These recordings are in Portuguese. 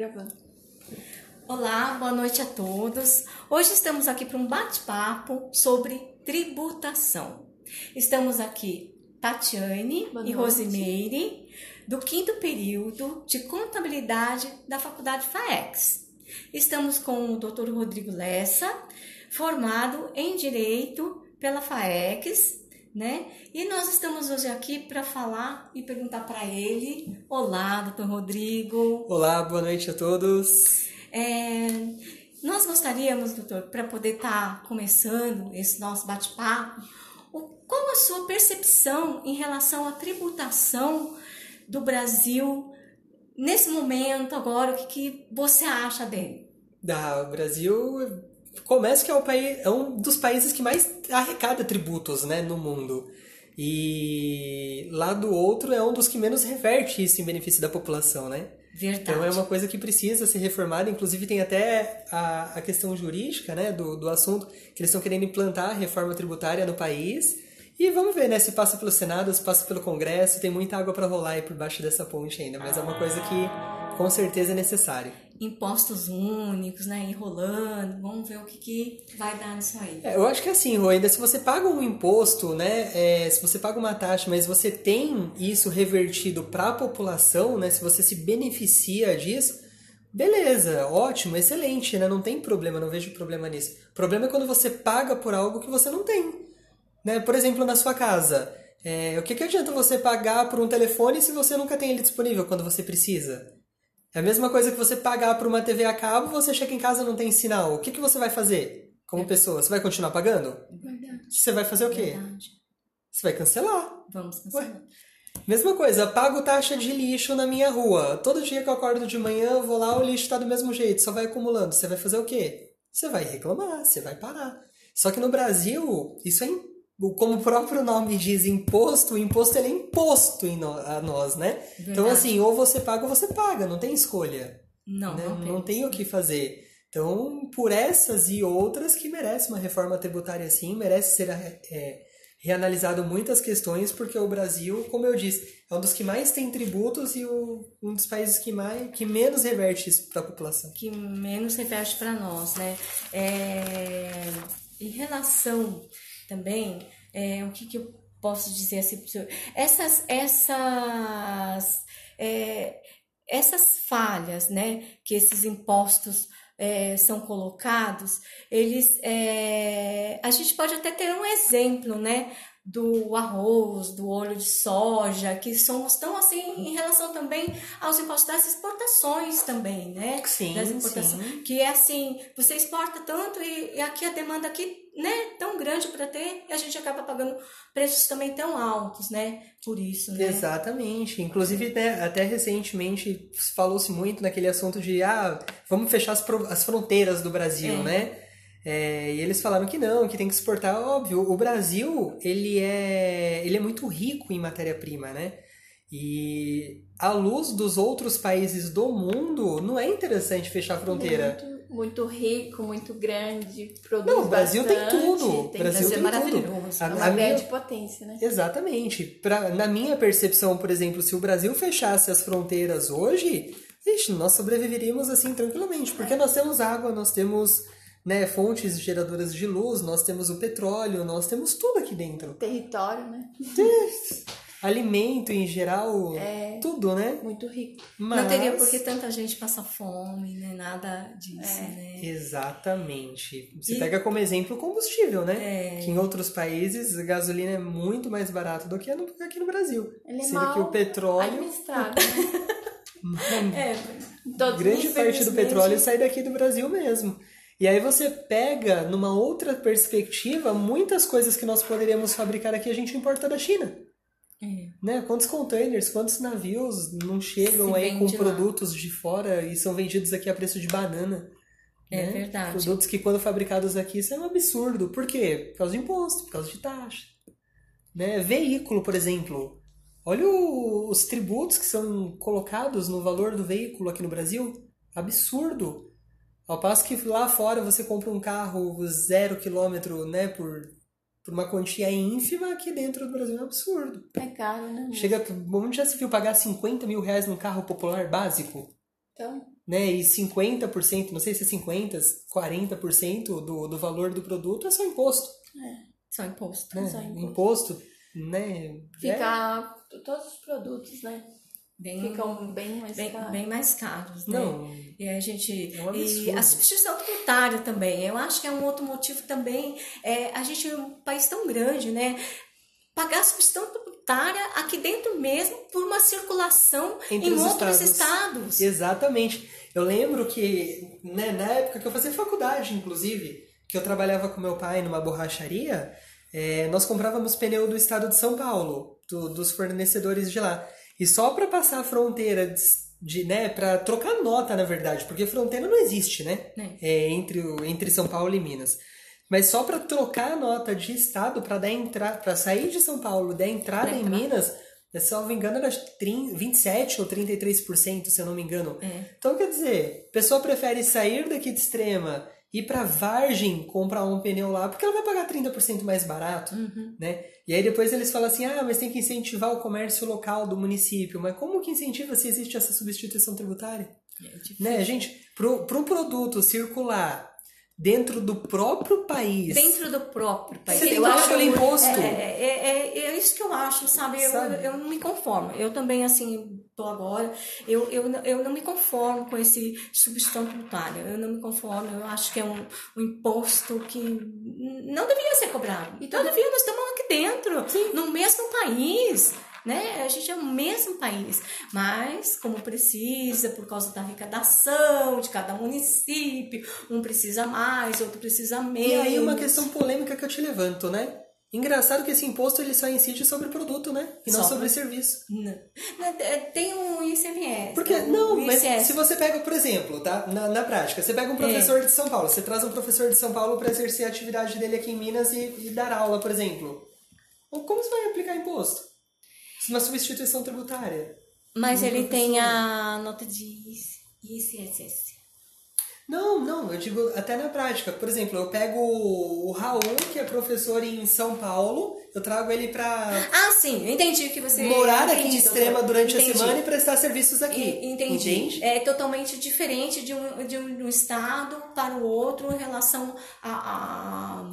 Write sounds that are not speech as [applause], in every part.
Gravando. Olá, boa noite a todos. Hoje estamos aqui para um bate-papo sobre tributação. Estamos aqui Tatiane Boa e noite. Rosimeire, do quinto período de contabilidade da Faculdade FAEX. Estamos com o Dr. Rodrigo Lessa, formado em Direito pela FAEX, né? E nós estamos hoje aqui para falar e perguntar para ele. Olá, Dr. Rodrigo. Olá, boa noite a todos. É, nós gostaríamos, doutor, para poder estar começando esse nosso bate-papo, qual a sua percepção em relação à tributação do Brasil nesse momento agora? O que, que você acha dele? Da o Brasil começa que é, o país, é um dos países que mais arrecada tributos, né, no mundo. E lá do outro é um dos que menos reverte isso em benefício da população, né? Verdade. Então é uma coisa que precisa ser reformada, inclusive tem até a, a questão jurídica, né, do, do assunto, que eles estão querendo implantar a reforma tributária no país. E vamos ver, né, se passa pelo Senado, se passa pelo Congresso, tem muita água para rolar aí por baixo dessa ponte ainda, mas é uma coisa que com certeza é necessária. Impostos únicos, né? Enrolando. Vamos ver o que, que vai dar nisso aí. É, eu acho que assim, Rô, ainda se você paga um imposto, né, é, se você paga uma taxa, mas você tem isso revertido para a população, né, se você se beneficia disso, beleza, ótimo, excelente, né, não tem problema, não vejo problema nisso. O problema é quando você paga por algo que você não tem, né, por exemplo, na sua casa. É, o que, que adianta você pagar por um telefone se você nunca tem ele disponível quando você precisa? É a mesma coisa que você pagar por uma TV a cabo, você chega em casa e não tem sinal. O que, que você vai fazer como pessoa? Você vai continuar pagando? Verdade. Você vai fazer o quê? Verdade. Você vai cancelar. Vamos cancelar. Mesma coisa, pago taxa de lixo na minha rua. Todo dia que eu acordo de manhã, eu vou lá, o lixo tá do mesmo jeito, só vai acumulando. Você vai fazer o quê? Você vai reclamar, você vai parar. Só que no Brasil, isso é, como o próprio nome diz, imposto, o imposto ele é imposto no- a nós, né? Então Verdade. assim, ou você paga ou você paga, não tem escolha. Não, né? não, não tem. tem o que fazer. Então, por essas e outras que merece uma reforma tributária sim, merece ser é, reanalisado muitas questões, porque o Brasil, como eu disse, é um dos que mais tem tributos e o- um dos países que, mais, que menos reverte isso para a população. que menos reverte para nós, né? É, em relação também, é, o que, que eu posso dizer assim, pro senhor? essas essas é, essas falhas, né, que esses impostos é, são colocados, eles é, a gente pode até ter um exemplo, né? Do arroz, do óleo de soja, que somos tão assim em relação também aos impostos das exportações também, né? Sim, das importações. sim. Que é assim, você exporta tanto e, e aqui a demanda aqui, né, tão grande para ter, e a gente acaba pagando preços também tão altos, né? Por isso, né? Exatamente. Inclusive, né, até recentemente falou-se muito naquele assunto de ah, vamos fechar as, as fronteiras do Brasil, É. né? É, e eles falaram que não, que tem que exportar. Óbvio, o Brasil ele é, ele é muito rico em matéria-prima, né? E à luz dos outros países do mundo, não é interessante fechar a fronteira. Muito, muito rico, muito grande, produz Não, o Brasil tem bastante, tudo. Tem Brasil Brasil é tem maravilhoso. tudo. é A- uma a minha- de potência, né? Exatamente. Pra, na minha percepção, por exemplo, se o Brasil fechasse as fronteiras hoje, ixi, nós sobreviveríamos assim tranquilamente, porque nós temos água, nós temos né, fontes geradoras de luz, nós temos o petróleo, nós temos tudo aqui dentro. Território, né? Alimento em geral, tudo, né? Muito rico. Mas... Não teria por que tanta gente passar fome, nem nada disso, né? Exatamente. Você E- pega como exemplo o combustível, né? É. Que em outros países a gasolina é muito mais barato do que aqui no Brasil. Ele é Sendo mal que o petróleo, administrado, né? [laughs] É, Todos, grande parte do petróleo sai daqui do Brasil mesmo. E aí você pega, numa outra perspectiva, muitas coisas que nós poderíamos fabricar aqui a gente importa da China. é. Né? Quantos containers, quantos navios não chegam Se aí com lá. produtos de fora e são vendidos aqui a preço de banana? É né? verdade. Produtos que quando fabricados aqui, isso é um absurdo. Por quê? Por causa de imposto, por causa de taxa. Né? Veículo, por exemplo. Olha o- os tributos que são colocados no valor do veículo aqui no Brasil. Absurdo. Ao passo que lá fora você compra um carro zero quilômetro né, por, por uma quantia ínfima, aqui dentro do Brasil é um absurdo. É caro, né? Chega, onde já se viu pagar 50 mil reais num carro popular básico? Então, né? E 50%, não sei se é 50%, 40% do, do valor do produto é só imposto. Só imposto. Né? Só imposto. imposto, né? É- fica todos os produtos, né? Bem, Ficam bem mais bem, caros. bem mais caros, né? Não, E a gente. É um e a substituição tributária também. Eu acho que é um outro motivo também. É, a gente é um país tão grande, né? Pagar a substituição tributária aqui dentro mesmo por uma circulação Entre em os outros estados. estados. Exatamente. Eu lembro que né, na época que eu fazia faculdade, inclusive, que eu trabalhava com meu pai numa borracharia, é, nós comprávamos pneu do estado de São Paulo, do- dos fornecedores de lá. E só para passar a fronteira de, de, né, para trocar nota, na verdade, porque fronteira não existe, né? É, entre, o- entre São Paulo e Minas. Mas só para trocar a nota de estado, para dar entrada, para sair de São Paulo, dar entrada em. Minas, se eu não me engano, era 30, 27 ou 33%, se eu não me engano. É. Então, quer dizer, a pessoa prefere sair daqui de Extrema, ir pra Vargem comprar um pneu lá, porque ela vai pagar 30% mais barato, Uhum. né? E aí depois eles falam assim, ah, mas tem que incentivar o comércio local do município. Mas como que incentiva se existe essa substituição tributária? É difícil. Né, gente, pro, pro produto circular dentro do próprio país... Dentro do próprio país. Você tem eu acho o imposto. É, é, é, é isso que eu acho, sabe? Eu, Sabe? eu não me conformo. Eu também, assim, tô agora, eu, eu, não- eu não me conformo com esse substituição tributária. Eu não me conformo. Eu acho que é um, um imposto que não deveria ser cobrado. E devia, nós estamos aqui dentro, no mesmo país. Né? A gente é o mesmo país, mas como precisa, por causa da arrecadação de cada município, um precisa mais, outro precisa menos. E aí uma questão polêmica que eu te levanto, né? Engraçado que esse imposto ele só incide sobre produto, né? E não Só sobre pro- serviço. Não. Não, é, Tem um ICMS. Porque, um não, mas ICS. se você pega, por exemplo, tá? Na, na prática, você pega um professor de São Paulo, você traz um professor de São Paulo para exercer a atividade dele aqui em Minas e, e dar aula, por exemplo. Como você vai aplicar imposto? Uma substituição tributária. Mas ele professor. tem a nota de ICSS. Não, não, eu digo até na prática. Por exemplo, eu pego o Raul, que é professor em São Paulo, eu trago ele para Ah, sim, eu entendi o que você morar aqui em entendi, Extrema durante Entendi. a semana e prestar serviços aqui. E- Entendi. Entende? É totalmente diferente de um, de um, de estado para o outro em relação a, a-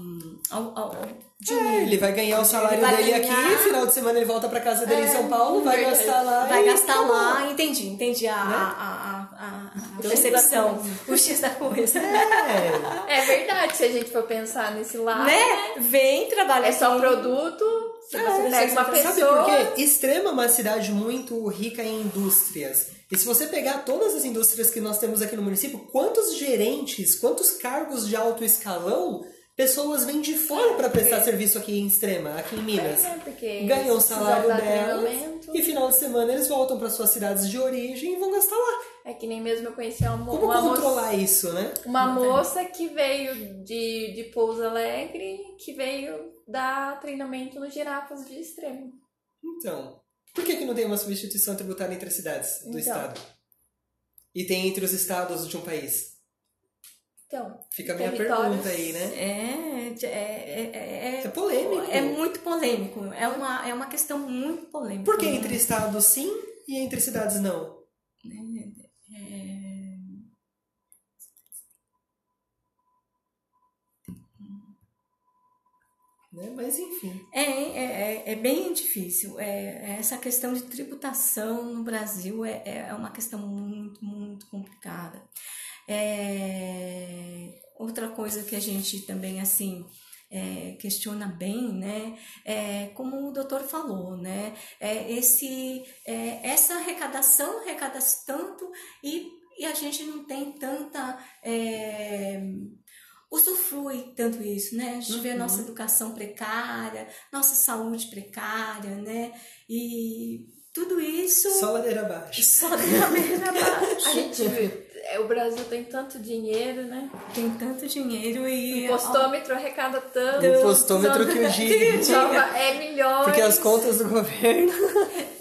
ao, ao dinheiro. É, ele vai ganhar o salário dele ganhar- aqui, final de semana ele volta pra casa dele em São Paulo, vai gastar lá. Vai gastar lá, entendi, entendi a, Né? a, a, a, a O X percepção, [laughs] da o X da coisa. É, É verdade, se a gente for pensar nesse lado. né? Vem trabalhar É só aqui. produto. Se você É, pega uma sabe sabe pessoa. por quê? Extrema é uma cidade muito rica em indústrias. E se você pegar todas as indústrias que nós temos aqui no município, quantos gerentes, quantos cargos de alto escalão pessoas vêm de fora para prestar serviço aqui em Extrema, aqui em Minas? É, porque Ganham o salário treinamento. E final de semana eles voltam para suas cidades de origem e vão gastar lá. É que nem mesmo eu conheci uma, mo- Como uma moça. controlar isso, né? Uma moça que veio de, de Pouso Alegre, que veio dar treinamento no Girafas de Extremo. Então, por que, que não tem uma substituição tributária entre as cidades do Então. estado? E tem entre os estados de um país? Então, Fica a minha pergunta aí, né? É, é, é, É polêmico. É muito polêmico. É uma, é uma questão muito polêmica. Por que entre estados sim e entre cidades não? Né? Mas enfim. É, é, é, é bem difícil. É, essa questão de tributação no Brasil é, é uma questão muito, muito complicada. É, coisa que a gente também, assim, é, questiona bem, né? É, como o doutor falou, né? É, esse, é, essa arrecadação arrecada-se tanto e, e a gente não tem tanta. É, usufrui tanto isso, né? A gente vê a Uhum. nossa educação precária, nossa saúde precária, né? E tudo isso Só ladeira abaixo. só da cabeça a abaixo. gente o Brasil tem tanto dinheiro, né? Tem tanto dinheiro O e impostômetro arrecada tanto. O impostômetro que o. [laughs] Nova- É milhões. Porque as contas do governo. [laughs]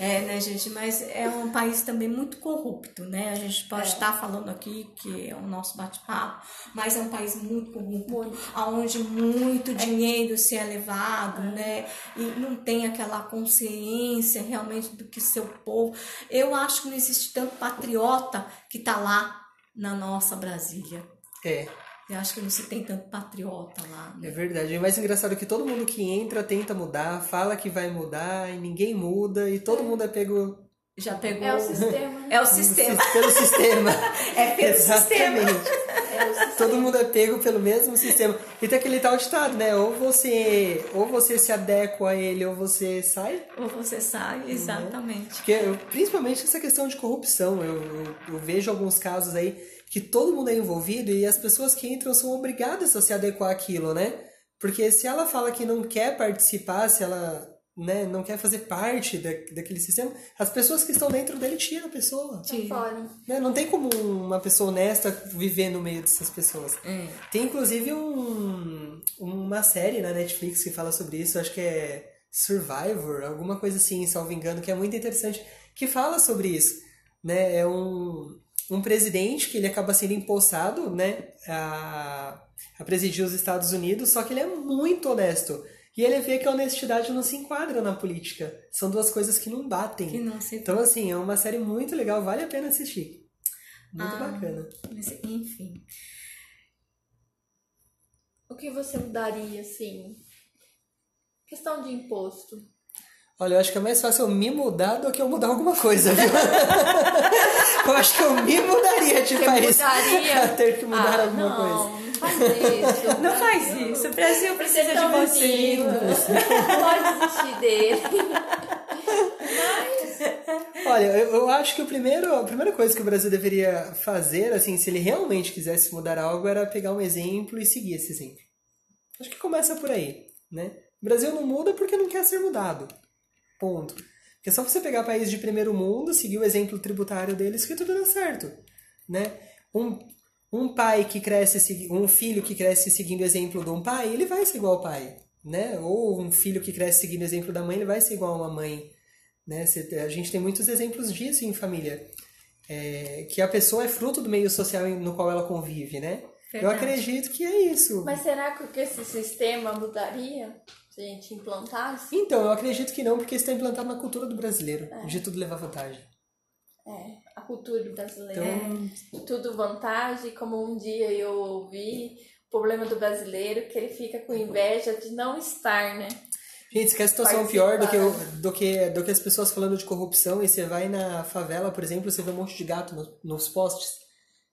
É, né, gente? Mas é um país também muito corrupto, né? A gente pode É. estar falando aqui que é o nosso bate-papo, mas é um país muito corrupto, Muito. onde muito dinheiro se é levado, né? E não tem aquela consciência realmente do que seu povo. Eu acho que não existe tanto patriota que tá lá na nossa Brasília. É, Eu acho que não se tem tanto patriota lá. é Né? verdade. O mais engraçado é que todo mundo que entra tenta mudar, fala que vai mudar e ninguém muda e todo mundo é pego Já pegou. É o sistema. É o sistema. [laughs] pelo sistema. [laughs] É pelo sistema. Exatamente. É o sistema. Todo mundo é pego pelo mesmo sistema. E tem aquele tal ditado, né? Ou você, ou você se adequa a ele ou você sai. Ou você sai, exatamente. Porque, principalmente essa questão de corrupção, eu, eu, eu vejo alguns casos aí que todo mundo é envolvido e as pessoas que entram são obrigadas a se adequar àquilo, né? Porque se ela fala que não quer participar, se ela né, não quer fazer parte da, daquele sistema, as pessoas que estão dentro dele tiram a pessoa. Tá fora. Né? Não tem como uma pessoa honesta viver no meio dessas pessoas. É. Tem inclusive um, uma série na Netflix que fala sobre isso, acho que é Survivor, alguma coisa assim, salvo engano, que é muito interessante, que fala sobre isso. Né? É um, um presidente que ele acaba sendo empossado né, a, a presidir os Estados Unidos, só que ele é muito honesto. E ele vê que a honestidade não se enquadra na política. São duas coisas que não batem. Que não se Então, assim, é uma série muito legal, vale a pena assistir. Muito Ah. bacana. Mas, enfim. O que você mudaria, assim? Questão de imposto. Olha, eu acho que é mais fácil eu me mudar do que eu mudar alguma coisa, viu? [laughs] eu acho que eu me mudaria de Você país mudaria? [laughs] ter que mudar ah, alguma não, coisa. Não faz isso. [laughs] Não faz isso. O Brasil precisa de você. Não pode desistir dele. Olha, eu, eu acho que o primeiro, a primeira coisa que o Brasil deveria fazer, assim, se ele realmente quisesse mudar algo, era pegar um exemplo e seguir esse exemplo. Acho que começa por aí, né? O Brasil não muda porque não quer ser mudado. Ponto. Porque é só você pegar país de primeiro mundo, seguir o exemplo tributário deles que tudo dá certo, né? Um, um pai que cresce, um filho que cresce seguindo o exemplo de um pai, ele vai ser igual ao pai, né? Ou um filho que cresce seguindo o exemplo da mãe, ele vai ser igual a uma mãe, né? A gente tem muitos exemplos disso em família. É, que a pessoa é fruto do meio social no qual ela convive, né? Eu Verdade. acredito que é isso. Mas será que esse sistema mudaria se a gente implantasse? Então, eu acredito que não, porque isso está implantado na cultura do brasileiro, de tudo levar vantagem. É, a cultura brasileira. Então, Tudo vantagem, como um dia eu ouvi, o problema do brasileiro é que ele fica com inveja de não estar, né? gente, se quer situação Participar. pior do que, do, que, do que as pessoas falando de corrupção, e você vai na favela, por exemplo, você vê um monte de gato no- nos postes.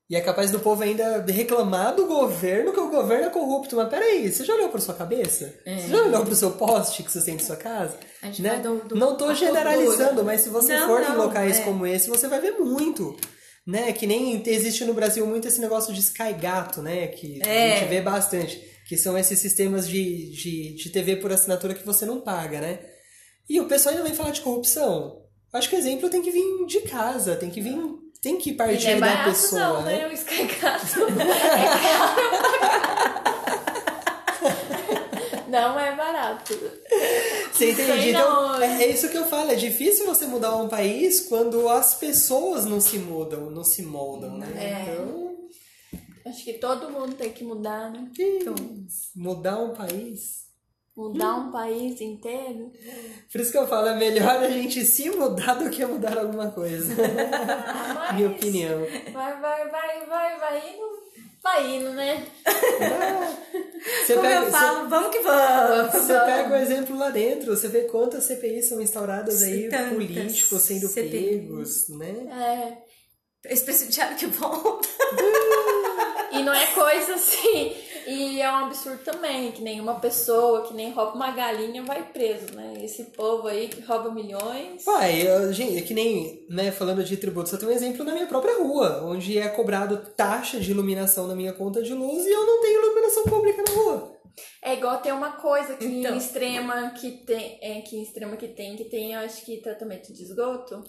E é capaz do povo ainda reclamar do governo que o governo é corrupto. Mas peraí, você já olhou pra sua cabeça? Você já olhou pro seu poste que você tem em sua casa? A gente Né? do- do- não tô a generalizando, mas se você Não, for em não, locais é. como esse, você vai ver muito. Né? Que nem existe no Brasil muito esse negócio de Sky Gato, né? Que a É. gente vê bastante. Que são esses sistemas de, de, de TV por assinatura que você não paga, né? E o pessoal ainda vem falar de corrupção. Acho que o exemplo tem que vir de casa, tem que vir. Tem que não partir é da barato pessoa, não, né? né? O escargato. [laughs] não é barato. Você entende? Então, é, é isso que eu falo. É difícil você mudar um país quando as pessoas não se mudam, não se moldam, né? É. Então, Acho que todo mundo tem que mudar, né? Então, mudar um país. Mudar um país inteiro. Por isso que eu falo, é melhor a gente se mudar do que mudar alguma coisa. Ah, [laughs] Minha mas opinião. Vai, vai, vai, vai, vai indo. Vai indo, né? Você como pega, eu falo, vamos que vamos. Você, você pega o exemplo lá dentro, você vê quantas CPIs são instauradas aí, Tantas políticos sendo pegos, né? É. Esse presidiário que volta. [laughs] E não é coisa assim. E é um absurdo também, que nenhuma pessoa que nem rouba uma galinha vai preso, né? Esse povo aí que rouba milhões. Pai, eu- gente, é que nem, né, falando de tributos, eu tenho um exemplo na minha própria rua, onde é cobrado taxa de iluminação na minha conta de luz e eu não tenho iluminação pública na rua. É igual tem uma coisa que Então. em extrema que tem, é, que em extrema que tem, que tem, eu acho que tratamento de esgoto.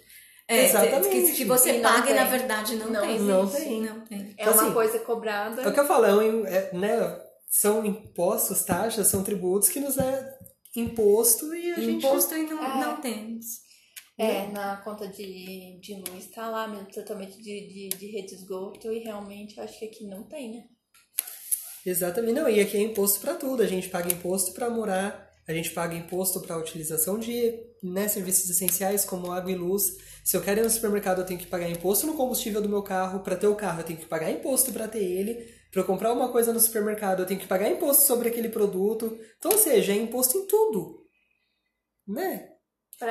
É, Exatamente. Que, que você E não paga e na verdade não, Não tem. existe. Não tem. Não tem. É Então, uma assim, coisa cobrada. É o que eu falo, é é, né, são impostos, taxas, são tributos que nos é imposto e a gente... Imposto e não, É. não temos. É, na conta de, de luz tá lá mesmo, tratamento de, de, de rede de esgoto, e realmente acho que aqui não tem, né? Exatamente. Não, e aqui é imposto para tudo. A gente paga imposto para morar, a gente paga imposto para utilização de né, serviços essenciais como água e luz. Se eu quero ir no supermercado, eu tenho que pagar imposto no combustível do meu carro. Para ter o carro, eu tenho que pagar imposto para ter ele. Para eu comprar uma coisa no supermercado, eu tenho que pagar imposto sobre aquele produto. Então, ou seja, é imposto em tudo. Né?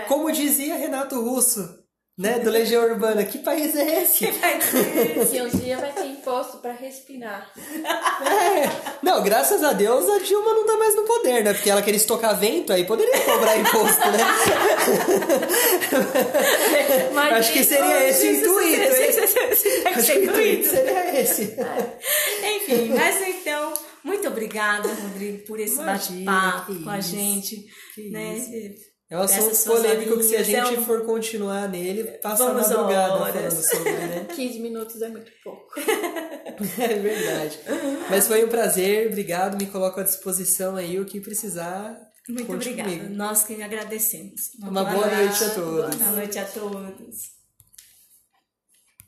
Como dizia Renato Russo, né, do Legião Urbana, que país é esse? Daqui uns dias vai ter imposto pra respirar. É. Não, graças a Deus a Dilma não tá mais no poder, né? Porque ela queria estocar vento, aí poderia cobrar imposto, né? Mas Acho que isso- seria esse o intuito, hein? [laughs] Que Acho que o intuito seria esse. Enfim, mas então, muito obrigada, Rodrigo, por esse bate-papo que com a isso, gente. que né? É um assunto polêmico que se a gente é um- for continuar nele, passa a Vamos madrugada horas. falando sobre, né? [laughs] 15 minutos é muito pouco. [laughs] É verdade. Mas foi um prazer, obrigado, me coloco à disposição aí, o que precisar. Muito obrigada. comigo. Nós que agradecemos. Uma boa noite a todos. Boa noite a todos.